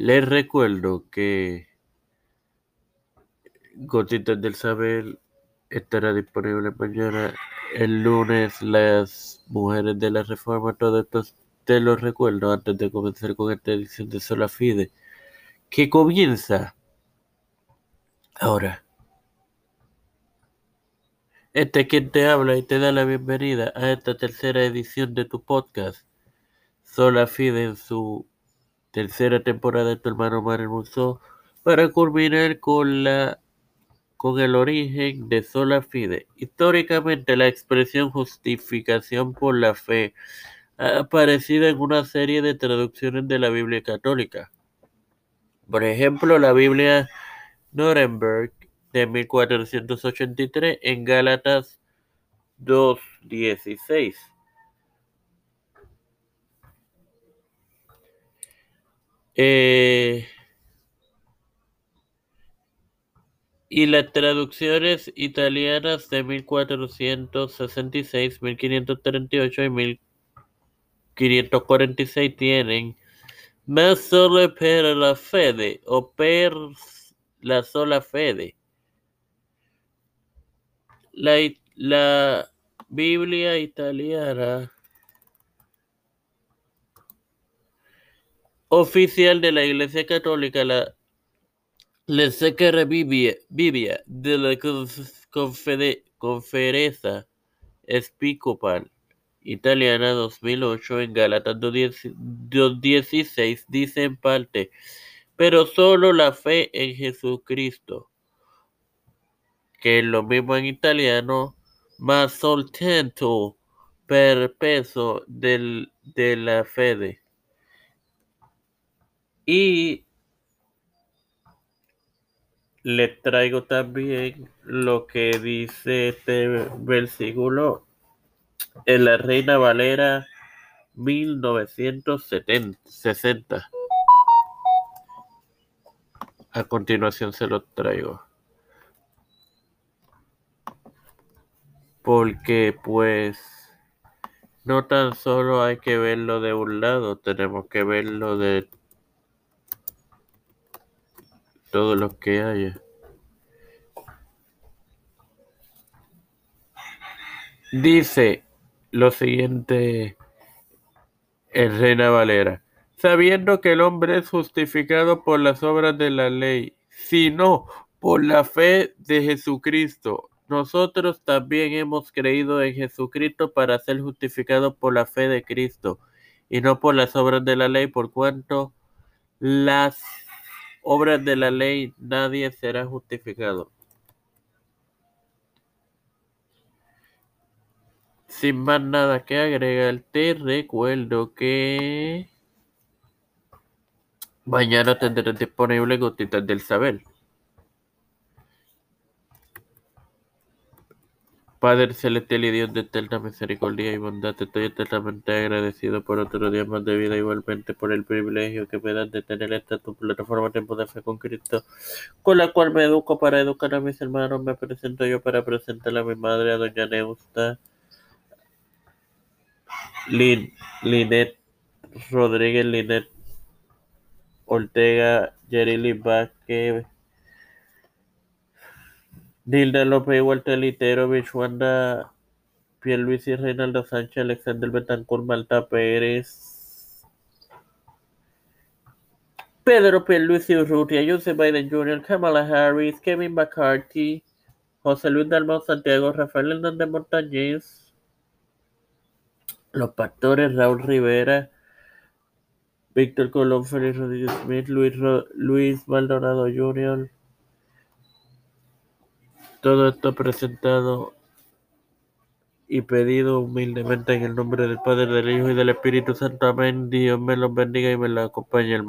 Les recuerdo que Gotitas del Saber estará disponible mañana. El lunes, las mujeres de la reforma, todo esto te lo recuerdo antes de comenzar con esta edición de Sola Fide, que comienza ahora. Este es quien te habla y te da la bienvenida a esta tercera edición de tu podcast, Sola Fide en su tercera temporada de tu hermano Musso, para culminar con la con el origen de sola fide. Históricamente la expresión justificación por la fe ha aparecido en una serie de traducciones de la Biblia católica. Por ejemplo, la Biblia Nuremberg de 1483 en Gálatas 2.16. Eh, y las traducciones italianas de 1466, 1538 y 1546 tienen más solo per la fede o per la sola fede. La, la Biblia italiana oficial de la Iglesia Católica, la la Sacra Biblia, de la Conferencia Episcopal Italiana 2008 en Gálatas 2.16 dice en parte, pero solo la fe en Jesucristo, que es lo mismo en italiano, más soltanto per peso del, de la fe. Y les traigo también lo que dice este versículo en la Reina Valera 1960. A continuación se lo traigo. Porque pues no tan solo hay que verlo de un lado, tenemos que verlo de todo lo que haya. Dice lo siguiente en Reina Valera, sabiendo que el hombre es justificado por las obras de la ley, sino por la fe de Jesucristo. Nosotros también hemos creído en Jesucristo para ser justificados por la fe de Cristo y no por las obras de la ley, por cuanto las obras de la ley nadie será justificado. Sin más nada que agregar, te recuerdo que mañana tendré disponible Gotitas del Saber. Padre celestial y Dios de eterna misericordia y bondad, estoy eternamente agradecido por otro día más de vida, igualmente por el privilegio que me dan de tener esta tu plataforma Tiempo de Fe con Cristo, con la cual me educo para educar a mis hermanos. Me presento yo para presentar a mi madre, a doña Neusta, Lin, Linet Rodríguez, Linet Ortega, Yerili Vázquez, Dilda López, Walter Literovich, Wanda Pierluisi, Reinaldo Sánchez, Alexander Betancourt, Malta Pérez, Pedro Pierluisi Urrutia, Joseph Biden Jr., Kamala Harris, Kevin McCarthy, José Luis Dalmau Santiago, Rafael Hernández Montañez, los pastores Raúl Rivera, Víctor Colón, Félix Rodríguez Smith, Luis, Luis Maldonado Jr., todo esto presentado y pedido humildemente en el nombre del Padre, del Hijo y del Espíritu Santo. Amén. Dios me los bendiga y me los acompañe, hermano.